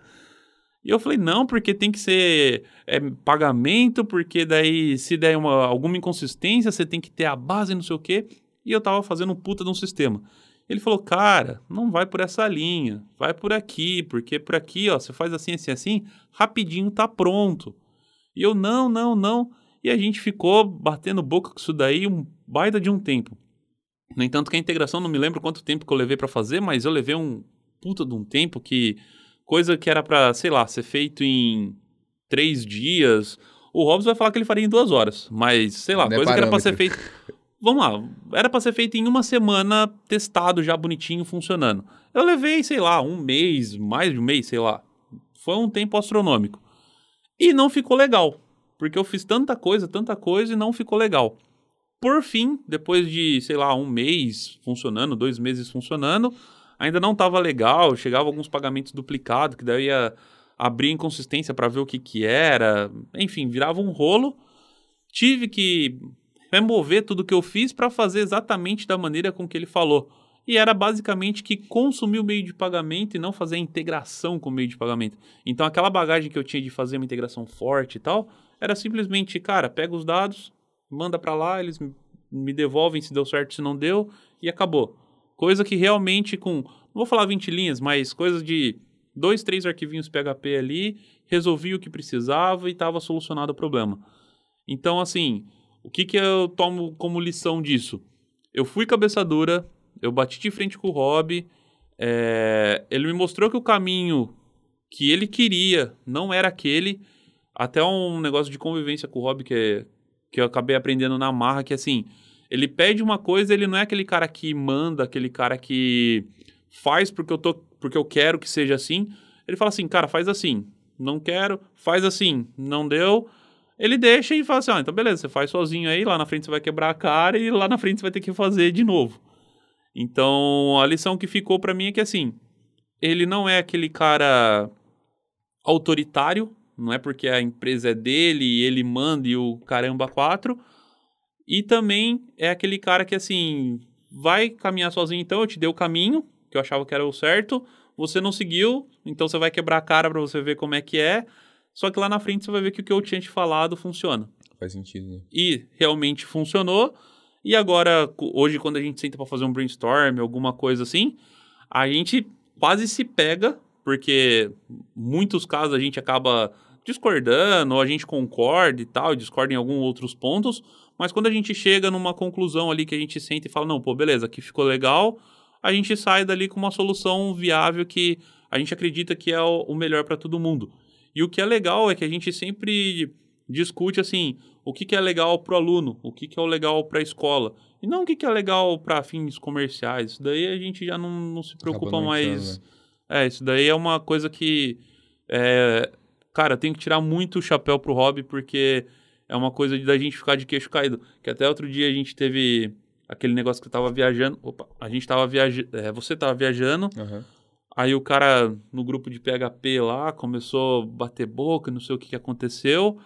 E eu falei, não, porque tem que ser é, pagamento, porque daí se der uma, alguma inconsistência, você tem que ter a base, não sei o quê. E eu tava fazendo um puta de um sistema. Ele falou, cara, não vai por essa linha, vai por aqui, porque por aqui, ó, você faz assim, assim, assim, rapidinho tá pronto. E eu, não, não, não. E a gente ficou batendo boca com isso daí um baita de um tempo. No entanto, que a integração, não me lembro quanto tempo que eu levei para fazer, mas eu levei um puta de um tempo que coisa que era para, sei lá, ser feito em três dias. O Hobbs vai falar que ele faria em duas horas, mas sei lá, não é coisa é que era para ser feito. Vamos lá, era para ser feito em uma semana, testado já bonitinho, funcionando. Eu levei, sei lá, um mês, mais de um mês, sei lá. Foi um tempo astronômico. E não ficou legal, porque eu fiz tanta coisa, tanta coisa e não ficou legal. Por fim, depois de, sei lá, um mês funcionando, dois meses funcionando, ainda não estava legal, chegava alguns pagamentos duplicados, que daí ia abrir inconsistência para ver o que que era, enfim, virava um rolo. Tive que remover tudo que eu fiz para fazer exatamente da maneira com que ele falou. E era basicamente que consumir o meio de pagamento e não fazer a integração com o meio de pagamento. Então aquela bagagem que eu tinha de fazer uma integração forte e tal, era simplesmente, cara, pega os dados, manda para lá, eles me devolvem se deu certo, se não deu, e acabou. Coisa que realmente com, não vou falar 20 linhas, mas coisas de dois, três arquivinhos PHP ali, resolvi o que precisava e estava solucionado o problema. Então, assim, o que, que eu tomo como lição disso? Eu fui cabeça dura, eu bati de frente com o Rob, é, ele me mostrou que o caminho que ele queria não era aquele, até um negócio de convivência com o Rob que, que eu acabei aprendendo na marra, que assim, ele pede uma coisa, ele não é aquele cara que manda, aquele cara que faz porque eu, tô, porque eu quero que seja assim. Ele fala assim, cara, faz assim. Não quero, faz assim. Não deu. Ele deixa e fala assim, ah, então beleza, você faz sozinho aí, lá na frente você vai quebrar a cara e lá na frente você vai ter que fazer de novo. Então, a lição que ficou para mim é que assim, ele não é aquele cara autoritário, não é porque a empresa é dele e ele manda e o caramba quatro, e também é aquele cara que, assim, vai caminhar sozinho, então eu te dei o caminho, que eu achava que era o certo, você não seguiu, então você vai quebrar a cara para você ver como é que é. Só que lá na frente você vai ver que o que eu tinha te falado funciona. Faz sentido, né? E realmente funcionou. E agora, hoje, quando a gente senta para fazer um brainstorm, alguma coisa assim, a gente quase se pega, porque muitos casos a gente acaba discordando, ou a gente concorda e tal, discorda em alguns outros pontos, mas quando a gente chega numa conclusão ali que a gente sente e fala, não, pô, beleza, aqui ficou legal, a gente sai dali com uma solução viável que a gente acredita que é o melhor para todo mundo. E o que é legal é que a gente sempre discute assim, o que, que é legal para o aluno, o que, que é o legal para a escola, e não o que, que é legal para fins comerciais. Isso daí a gente já não, não se preocupa mais. Né? É, isso daí é uma coisa que. É, cara, tem que tirar muito o chapéu pro hobby, porque é uma coisa da gente ficar de queixo caído. Que até outro dia a gente teve aquele negócio que eu tava viajando. Opa, a gente tava viajando. É, você tava viajando. Uhum. Aí o cara no grupo de PHP lá começou a bater boca, não sei o que, que aconteceu.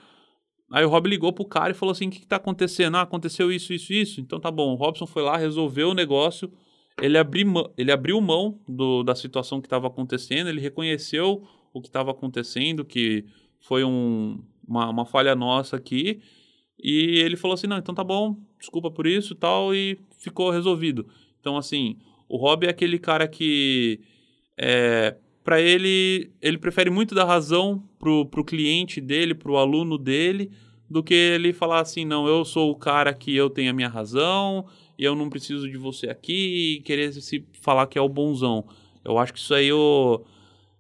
Aí o Rob ligou pro cara e falou assim: o que, que tá acontecendo? Ah, aconteceu isso, isso, isso. Então tá bom. O Robson foi lá, resolveu o negócio. Ele, abri, ele abriu mão do, da situação que estava acontecendo, ele reconheceu o que estava acontecendo, que foi um, uma, uma falha nossa aqui. E ele falou assim: não, então tá bom, desculpa por isso tal, e ficou resolvido. Então, assim, o Rob é aquele cara que. É, para ele, ele prefere muito dar razão pro, pro cliente dele, pro aluno dele, do que ele falar assim: não, eu sou o cara que eu tenho a minha razão, e eu não preciso de você aqui, e querer se falar que é o bonzão. Eu acho que isso aí o.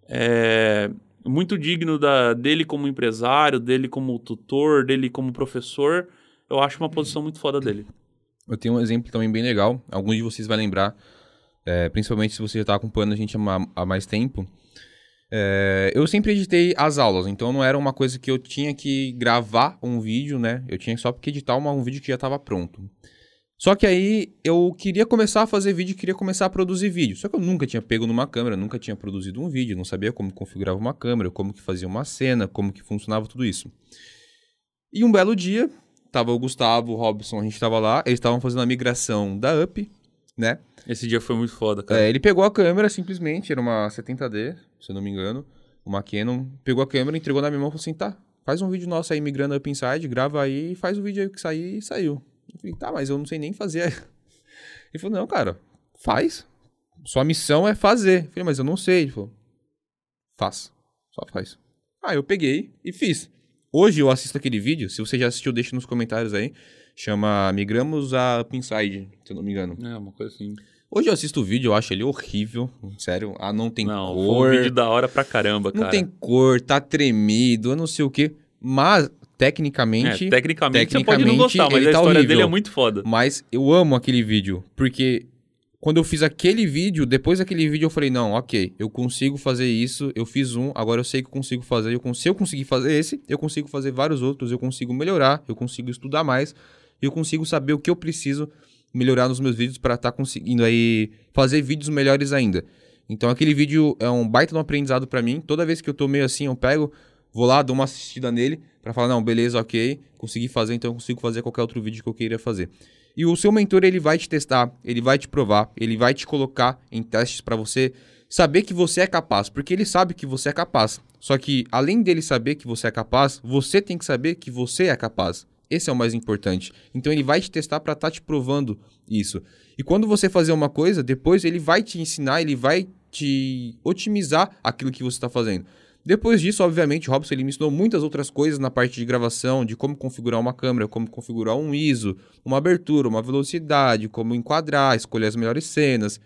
É, muito digno da, dele como empresário, dele como tutor, dele como professor. Eu acho uma posição muito foda dele. Eu tenho um exemplo também bem legal. Alguns de vocês vão lembrar, é, principalmente se você já está acompanhando a gente há, há mais tempo. É, eu sempre editei as aulas, então não era uma coisa que eu tinha que gravar um vídeo, né? Eu tinha só que editar uma, um vídeo que já estava pronto. Só que aí eu queria começar a fazer vídeo, queria começar a produzir vídeo. Só que eu nunca tinha pego numa câmera, nunca tinha produzido um vídeo, não sabia como configurava uma câmera, como que fazia uma cena, como que funcionava tudo isso. E um belo dia, tava o Gustavo, o Robson, a gente tava lá, eles estavam fazendo a migração da UP, né? Esse dia foi muito foda, cara. É, ele pegou a câmera simplesmente, era uma 70D, se eu não me engano, uma Canon, pegou a câmera, entregou na minha mão e falou assim, tá, faz um vídeo nosso aí migrando Up Inside, grava aí, faz o vídeo aí que sair e saiu. Eu falei, tá, mas eu não sei nem fazer. *laughs* Ele falou, não, cara, faz. Sua missão é fazer. Eu falei, mas eu não sei. Ele falou, faz, só faz. Ah, eu peguei e fiz. Hoje eu assisto aquele vídeo, se você já assistiu, deixa nos comentários aí. Chama Migramos a Up Inside, se eu não me engano. É, uma coisa assim. Hoje eu assisto o vídeo, eu acho ele horrível. Sério. Ah, não tem Não, cor. foi um vídeo da hora pra caramba, Não cara. tem cor, tá tremido, eu não sei o quê. Mas, tecnicamente. É, tecnicamente, você pode tecnicamente, não gostar, mas a tá história horrível. dele é muito foda. Mas eu amo aquele vídeo. Porque quando eu fiz aquele vídeo, depois daquele vídeo eu falei, não, ok, eu consigo fazer isso, eu fiz um, agora eu sei que eu consigo fazer. Eu, se eu conseguir fazer esse, eu consigo fazer vários outros, eu consigo melhorar, eu consigo estudar mais, eu consigo saber o que eu preciso melhorar nos meus vídeos para estar conseguindo aí fazer vídeos melhores ainda. Então aquele vídeo é um baita de um aprendizado para mim. Toda vez que eu tô meio assim, eu pego, vou lá, dou uma assistida nele para falar, não, beleza, ok, consegui fazer, então eu consigo fazer qualquer outro vídeo que eu queira fazer. E o seu mentor, ele vai te testar, ele vai te provar, ele vai te colocar em testes para você saber que você é capaz, porque ele sabe que você é capaz. Só que além dele saber que você é capaz, você tem que saber que você é capaz. Esse é o mais importante. Então ele vai te testar para estar te provando isso. E quando você fazer uma coisa, depois ele vai te ensinar, ele vai te otimizar aquilo que você está fazendo. Depois disso, obviamente, o Robson ele me ensinou muitas outras coisas na parte de gravação, de como configurar uma câmera, como configurar um ISO, uma abertura, uma velocidade, como enquadrar, escolher as melhores cenas,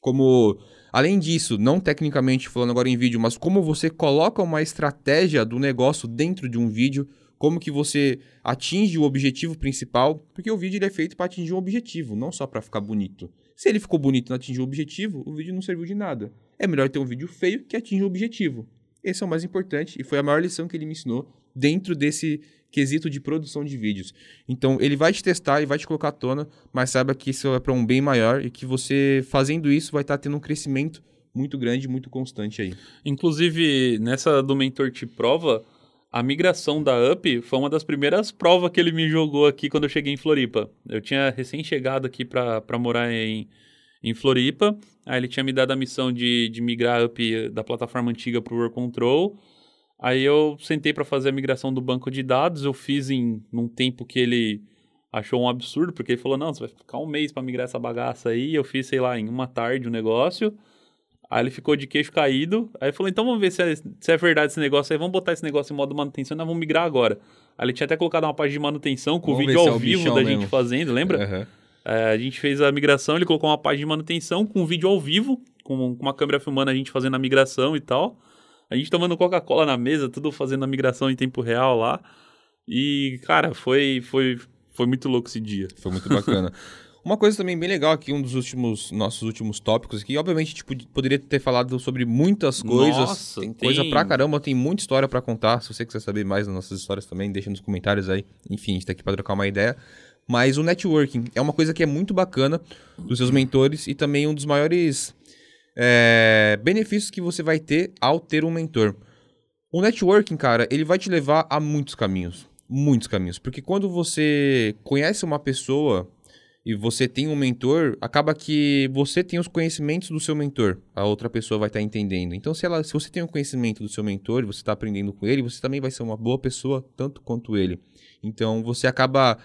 como além disso, não tecnicamente falando agora em vídeo, mas como você coloca uma estratégia do negócio dentro de um vídeo, como que você atinge o objetivo principal, porque o vídeo é feito para atingir um objetivo, não só para ficar bonito. Se ele ficou bonito e não atingiu o objetivo, o vídeo não serviu de nada. É melhor ter um vídeo feio que atinge o objetivo. Esse é o mais importante e foi a maior lição que ele me ensinou dentro desse quesito de produção de vídeos. Então, ele vai te testar e vai te colocar à tona, mas saiba que isso é para um bem maior e que você fazendo isso vai estar tendo um crescimento muito grande, muito constante aí. Inclusive, nessa do Mentor Te Prova, a migração da UP foi uma das primeiras provas que ele me jogou aqui quando eu cheguei em Floripa. Eu tinha recém-chegado aqui pra morar em, em Floripa, aí ele tinha me dado a missão de, de migrar a UP da plataforma antiga pro Work Control. Aí eu sentei pra fazer a migração do banco de dados, eu fiz em num tempo que ele achou um absurdo, porque ele falou: "Não, você vai ficar um mês pra migrar essa bagaça aí". Eu fiz, sei lá, em uma tarde o negócio. Aí ele ficou de queixo caído. Aí falou: então vamos ver se é, se é verdade esse negócio aí. Vamos botar esse negócio em modo manutenção e nós vamos migrar agora. Aí ele tinha até colocado uma página de manutenção com o Vamos vídeo ver se ao é o vivo da mesmo. gente fazendo, lembra? Aham. É, a gente fez a migração, ele colocou uma página de manutenção com um vídeo ao vivo, com, com uma câmera filmando a gente fazendo a migração e tal. A gente tomando Coca-Cola na mesa, tudo fazendo a migração em tempo real lá. E, cara, foi, foi, foi muito louco esse dia. Foi muito bacana. *laughs* Uma coisa também bem legal aqui, um dos últimos nossos últimos tópicos aqui, obviamente, tipo, poderia ter falado sobre muitas coisas. Nossa, tem, tem- coisa pra caramba, tem muita história pra contar. Se você quiser saber mais das nossas histórias também, deixa nos comentários aí. Enfim, a gente tá aqui pra trocar uma ideia. Mas o networking é uma coisa que é muito bacana dos seus mentores e também um dos maiores é, benefícios que você vai ter ao ter um mentor. O networking, cara, ele vai te levar a muitos caminhos. Muitos caminhos. Porque quando você conhece uma pessoa e você tem um mentor, acaba que você tem os conhecimentos do seu mentor. A outra pessoa vai estar entendendo. Então, se, ela, se você tem o conhecimento do seu mentor e você está aprendendo com ele, você também vai ser uma boa pessoa, tanto quanto ele. Então, você acaba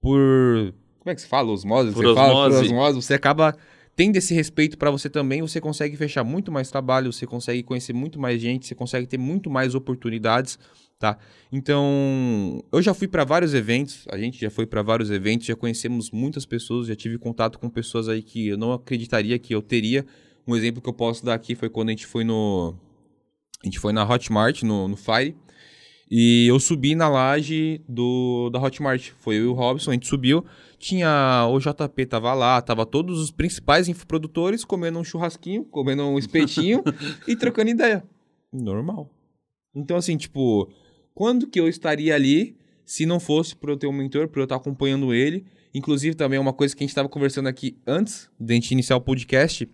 por. Como é que se fala? Osmose? Por você fala por osmose. osmose. Você acaba tendo esse respeito para você também, você consegue fechar muito mais trabalho, você consegue conhecer muito mais gente, você consegue ter muito mais oportunidades, tá? Então, eu já fui para vários eventos, a gente já foi para vários eventos, já conhecemos muitas pessoas, já tive contato com pessoas aí que eu não acreditaria que eu teria. Um exemplo que eu posso dar aqui foi quando a gente foi no a gente foi na Hotmart no, no Fire e eu subi na laje do da Hotmart. Foi eu e o Robson, a gente subiu. Tinha o JP tava lá, tava todos os principais infoprodutores comendo um churrasquinho, comendo um espetinho *laughs* e trocando ideia. Normal. Então assim, tipo, quando que eu estaria ali se não fosse por eu ter um mentor, por eu estar acompanhando ele? Inclusive também é uma coisa que a gente estava conversando aqui antes de a gente iniciar o podcast,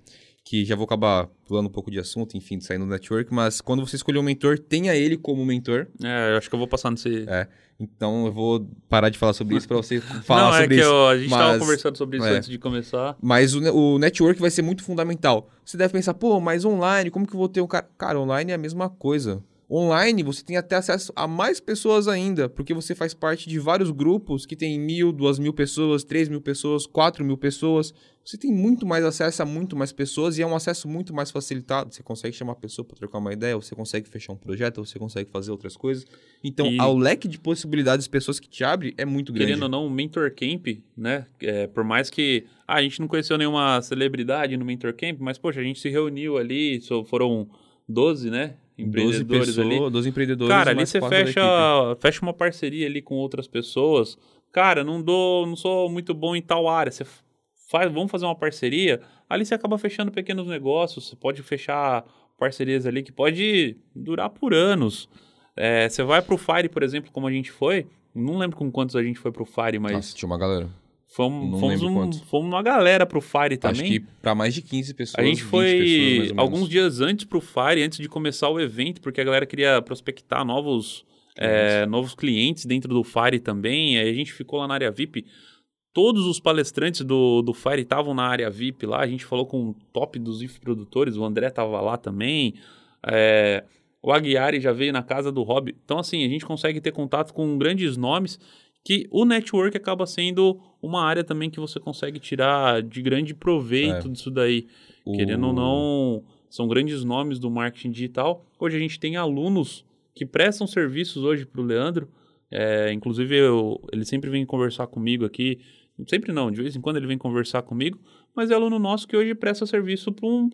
que já vou acabar pulando um pouco de assunto, enfim, saindo do network, mas quando você escolher um mentor, tenha ele como mentor. É, eu acho que eu vou passar nesse. É. Então eu vou parar de falar sobre isso para você *laughs* falar Não, é sobre que isso. eu- a gente mas- tava conversando sobre isso é. antes de começar. Mas o, o network vai ser muito fundamental. Você deve pensar, pô, mas online, como que eu vou ter um cara? Cara, online é a mesma coisa. Online você tem até acesso a mais pessoas ainda, porque você faz parte de vários grupos que tem mil, duas mil pessoas, três mil pessoas, quatro mil pessoas. Você tem muito mais acesso a muito mais pessoas e é um acesso muito mais facilitado. Você consegue chamar a pessoa para trocar uma ideia, você consegue fechar um projeto, você consegue fazer outras coisas. Então, E- ao leque de possibilidades de pessoas que te abre é muito grande. Querendo ou não, o Mentor Camp, né? É, por mais que ah, a gente não conheceu nenhuma celebridade no Mentor Camp, mas, poxa, a gente se reuniu ali, foram 12, né? 12 Empreendedores pessoas, ali. 12 empreendedores. Cara, ali você fecha, fecha uma parceria ali com outras pessoas. Cara, não dou, não sou muito bom em tal área. Você faz, vamos fazer uma parceria. Ali você acaba fechando pequenos negócios. Você pode fechar parcerias ali que pode durar por anos. É, você vai pro Fire, por exemplo, como a gente foi. Não lembro com quantos a gente foi pro Fire, mas Nossa, tinha uma galera. Fomos, fomos, um- fomos uma galera pro Fire também. Acho que pra mais de 15 pessoas. A gente 20 foi pessoas, alguns dias antes pro Fire, antes de começar o evento, porque a galera queria prospectar novos, é, novos clientes dentro do Fire também. Aí a gente ficou lá na área VIP. Todos os palestrantes do, do Fire estavam na área VIP lá. A gente falou com o top dos produtores, o André tava lá também. É, o Aguiari já veio na casa do Rob. Então, assim, a gente consegue ter contato com grandes nomes que o network acaba sendo uma área também que você consegue tirar de grande proveito É. disso daí. O- Querendo ou não, são grandes nomes do marketing digital. Hoje a gente tem alunos que prestam serviços hoje para o Leandro. É, inclusive, eu- ele sempre vem conversar comigo aqui. Sempre não, de vez em quando ele vem conversar comigo. Mas é aluno nosso que hoje presta serviço para um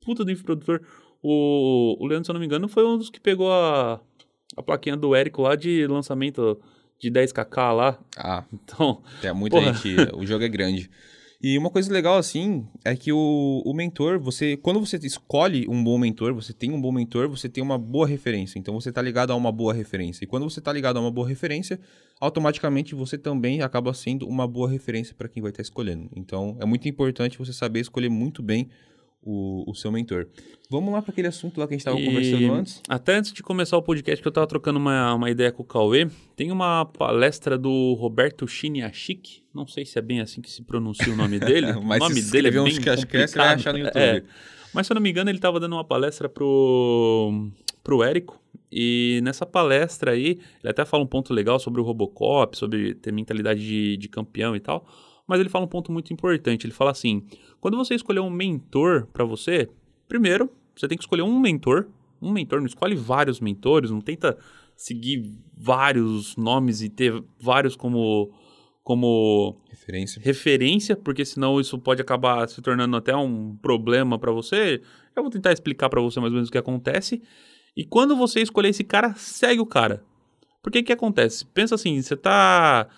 puta do infoprodutor. O, o Leandro, se eu não me engano, foi um dos que pegou a, a plaquinha do Érico lá de lançamento de 10kk lá. Ah, Então, tem muita Porra. gente. O jogo é grande. E uma coisa legal, assim, é que o, o mentor, você. Quando você escolhe um bom mentor, você tem um bom mentor, você tem uma boa referência. Então você tá ligado a uma boa referência. E quando você tá ligado a uma boa referência, automaticamente você também acaba sendo uma boa referência para quem vai estar escolhendo. Então é muito importante você saber escolher muito bem o, o seu mentor. Vamos lá para aquele assunto lá que a gente estava conversando antes. Até antes de começar o podcast, que eu tava trocando uma, uma ideia com o Cauê, tem uma palestra do Roberto Chiniachik, não sei se é bem assim que se pronuncia o nome *laughs* dele. Mas o nome se dele é bem que acho que você vai complicado. achar no YouTube. É. Mas se eu não me engano, ele tava dando uma palestra pro, pro Érico, e nessa palestra aí, ele até fala um ponto legal sobre o Robocop, sobre ter mentalidade de, de campeão e tal, mas ele fala um ponto muito importante, ele fala assim, quando você escolher um mentor para você, primeiro, você tem que escolher um mentor, um mentor, não escolhe vários mentores, não tenta seguir vários nomes e ter vários como como Referência. referência, porque senão isso pode acabar se tornando até um problema para você. Eu vou tentar explicar para você mais ou menos o que acontece. E quando você escolher esse cara, segue o cara. Porque que acontece? Pensa assim, você tá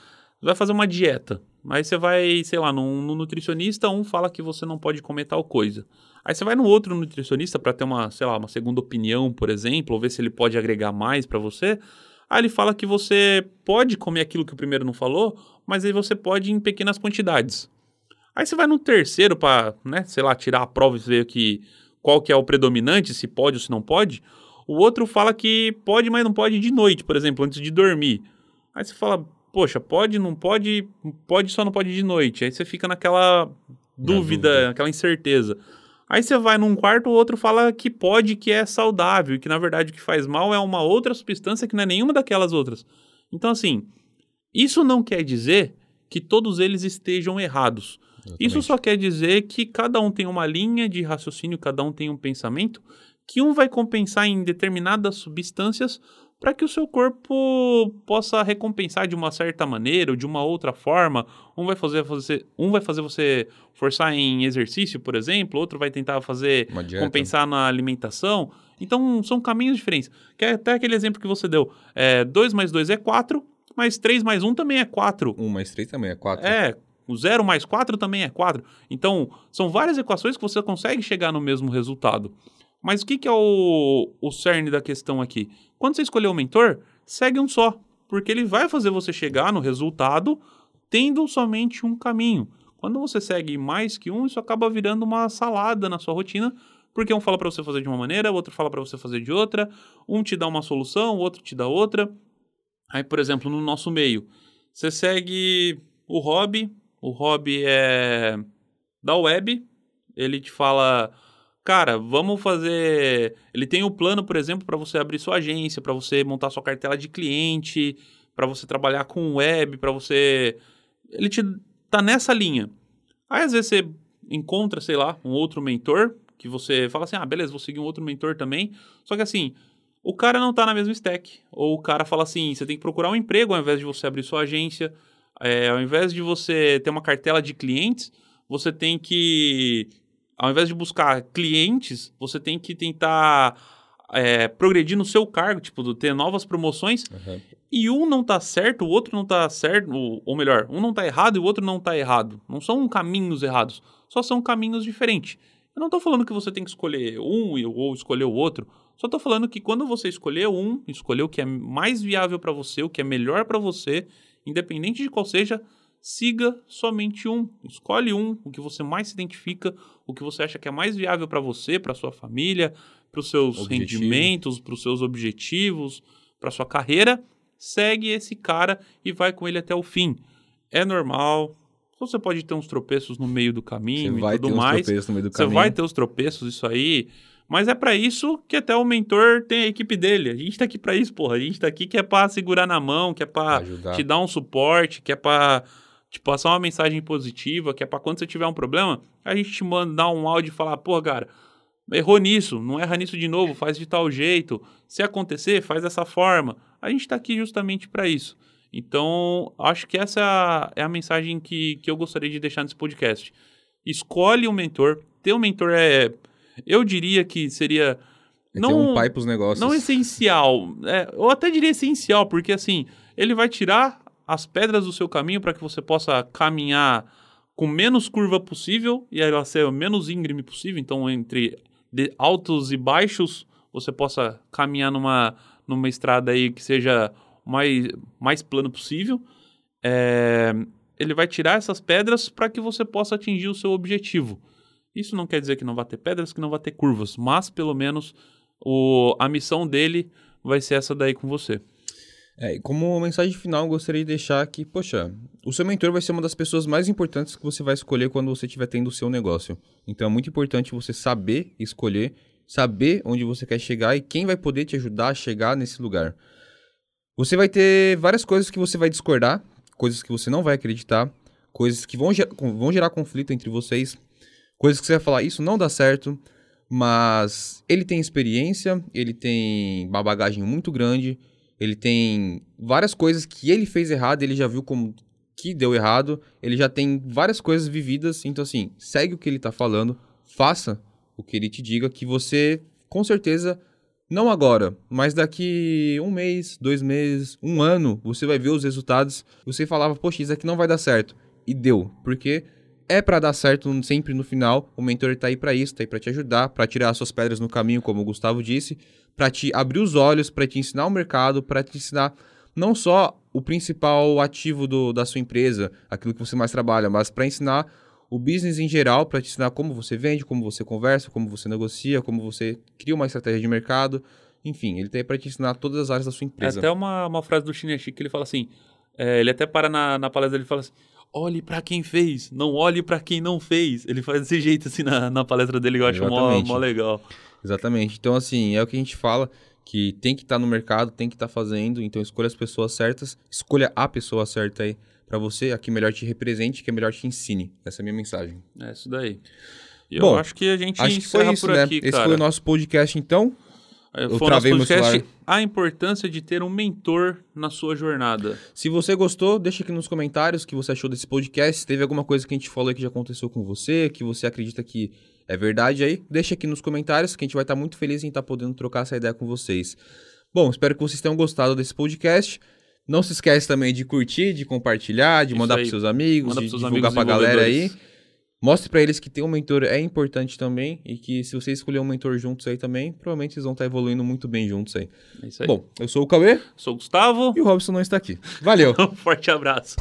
vai fazer uma dieta, mas você vai, sei lá, num, num nutricionista, um fala que você não pode comer tal coisa. Aí você vai no outro nutricionista para ter uma, sei lá, uma segunda opinião, por exemplo, ou ver se ele pode agregar mais para você. Aí ele fala que você pode comer aquilo que o primeiro não falou, mas aí você pode em pequenas quantidades. Aí você vai no terceiro para, né, sei lá, tirar a prova e ver que qual que é o predominante, se pode ou se não pode. O outro fala que pode, mas não pode de noite, por exemplo, antes de dormir. Aí você fala, poxa, pode, não pode, pode, só não pode de noite. Aí você fica naquela dúvida, dúvida. naquela incerteza. Aí você vai num quarto, o outro fala que pode, que é saudável, e que na verdade o que faz mal é uma outra substância que não é nenhuma daquelas outras. Então, assim, isso não quer dizer que todos eles estejam errados. Isso só quer dizer que cada um tem uma linha de raciocínio, cada um tem um pensamento, que um vai compensar em determinadas substâncias para que o seu corpo possa recompensar de uma certa maneira ou de uma outra forma. Um vai fazer você, um vai fazer você forçar em exercício, por exemplo, outro vai tentar fazer compensar na alimentação. Então, são caminhos diferentes. Que é até aquele exemplo que você deu. 2 mais 2 é 4, mas 3 mais 1 também é 4. Um mais três também é quatro. É, o 0 mais 4 também é 4. Então, são várias equações que você consegue chegar no mesmo resultado. Mas o que, que é o, o cerne da questão aqui? Quando você escolher o mentor, segue um só, porque ele vai fazer você chegar no resultado tendo somente um caminho. Quando você segue mais que um, isso acaba virando uma salada na sua rotina, porque um fala para você fazer de uma maneira, o outro fala para você fazer de outra, um te dá uma solução, o outro te dá outra. Aí, por exemplo, no nosso meio, você segue o hobby, o hobby é da web, ele te fala, cara, vamos fazer. Ele tem o um plano, por exemplo, para você abrir sua agência, para você montar sua cartela de cliente, para você trabalhar com web, para você. Ele te tá nessa linha. Aí às vezes você encontra, sei lá, um outro mentor que você fala assim: ah, beleza, vou seguir um outro mentor também. Só que assim, o cara não tá na mesma stack. Ou o cara fala assim: você tem que procurar um emprego ao invés de você abrir sua agência. É, ao invés de você ter uma cartela de clientes, você tem que. Ao invés de buscar clientes, você tem que tentar é, progredir no seu cargo, tipo, ter novas promoções. Uhum. E um não tá certo, o outro não tá certo, ou, ou melhor, um não tá errado e o outro não tá errado. Não são caminhos errados, só são caminhos diferentes. Eu não estou falando que você tem que escolher um ou escolher o outro. Só estou falando que quando você escolher um, escolher o que é mais viável para você, o que é melhor para você, independente de qual seja, siga somente um. Escolhe um, o que você mais se identifica, o que você acha que é mais viável para você, para sua família, para os seus Objetivo. rendimentos, para os seus objetivos, para sua carreira. Segue esse cara e vai com ele até o fim. É normal, então você pode ter uns tropeços no meio do caminho você e tudo mais. Você caminho. vai ter os tropeços, isso aí. Mas é para isso que até o mentor tem a equipe dele. A gente tá aqui para isso, porra. A gente tá aqui que é para segurar na mão, que é para te dar um suporte, que é para te passar uma mensagem positiva, que é para quando você tiver um problema, a gente te mandar um áudio e falar, pô, cara, errou nisso, não erra nisso de novo, faz de tal jeito. Se acontecer, faz dessa forma. A gente tá aqui justamente para isso. Então, acho que essa é a mensagem que, que eu gostaria de deixar nesse podcast. Escolhe um mentor. Ter um mentor é. Eu diria que seria. É não, um pai pros negócios. Não essencial. É, eu até diria essencial, porque assim, ele vai tirar as pedras do seu caminho para que você possa caminhar com menos curva possível e ela ser o menos íngreme possível. Então, entre altos e baixos, você possa caminhar numa, numa estrada aí que seja mais, mais plano possível. É, ele vai tirar essas pedras para que você possa atingir o seu objetivo. Isso não quer dizer que não vai ter pedras, que não vai ter curvas, mas pelo menos o, a missão dele vai ser essa daí com você. É, como mensagem final, gostaria de deixar que, poxa, o seu mentor vai ser uma das pessoas mais importantes que você vai escolher quando você estiver tendo o seu negócio. Então é muito importante você saber escolher, saber onde você quer chegar e quem vai poder te ajudar a chegar nesse lugar. Você vai ter várias coisas que você vai discordar, coisas que você não vai acreditar, coisas que vão, ger vão gerar conflito entre vocês, coisas que você vai falar, isso não dá certo, mas ele tem experiência, ele tem uma bagagem muito grande, ele tem várias coisas que ele fez errado, ele já viu como que deu errado, ele já tem várias coisas vividas, então assim, segue o que ele tá falando, faça o que ele te diga, que você com certeza não agora, mas daqui um mês, dois meses, um ano, você vai ver os resultados. Você falava, poxa, isso aqui não vai dar certo. E deu, porque é para dar certo sempre no final. O mentor tá aí para isso, tá aí para te ajudar, para tirar as suas pedras no caminho, como o Gustavo disse, para te abrir os olhos, para te ensinar o mercado, para te ensinar não só o principal ativo do, da sua empresa, aquilo que você mais trabalha, mas para ensinar o business em geral para te ensinar como você vende, como você conversa, como você negocia, como você cria uma estratégia de mercado. Enfim, ele tem para te ensinar todas as áreas da sua empresa. É até uma, uma frase do Chinechi que ele fala assim: é, ele até para na, na palestra dele e fala assim: olhe para quem fez, não olhe para quem não fez. Ele faz desse jeito assim na, na palestra dele, eu acho mó, mó legal. Exatamente. Então, assim, é o que a gente fala que tem que estar tá no mercado, tem que estar tá fazendo. Então, escolha as pessoas certas, escolha a pessoa certa aí para você, a que melhor te represente, que melhor te ensine. Essa é a minha mensagem. É isso daí. E eu Bom, acho que a gente acho que foi isso, né? Aqui, Esse foi o nosso podcast, então. Eu travei celular. A importância de ter um mentor na sua jornada. Se você gostou, deixa aqui nos comentários o que você achou desse podcast. Se teve alguma coisa que a gente falou que já aconteceu com você, que você acredita que é verdade aí, deixa aqui nos comentários que a gente vai estar muito feliz em estar podendo trocar essa ideia com vocês. Bom, espero que vocês tenham gostado desse podcast. Não se esquece também de curtir, de compartilhar, de Isso mandar para seus amigos, Manda de seus divulgar para a galera aí. Mostre para eles que ter um mentor é importante também e que se você escolher um mentor juntos aí também, provavelmente vocês vão estar evoluindo muito bem juntos aí. É isso aí. Bom, eu sou o Cauê. Sou o Gustavo. E o Robson não está aqui. Valeu. *laughs* um forte abraço.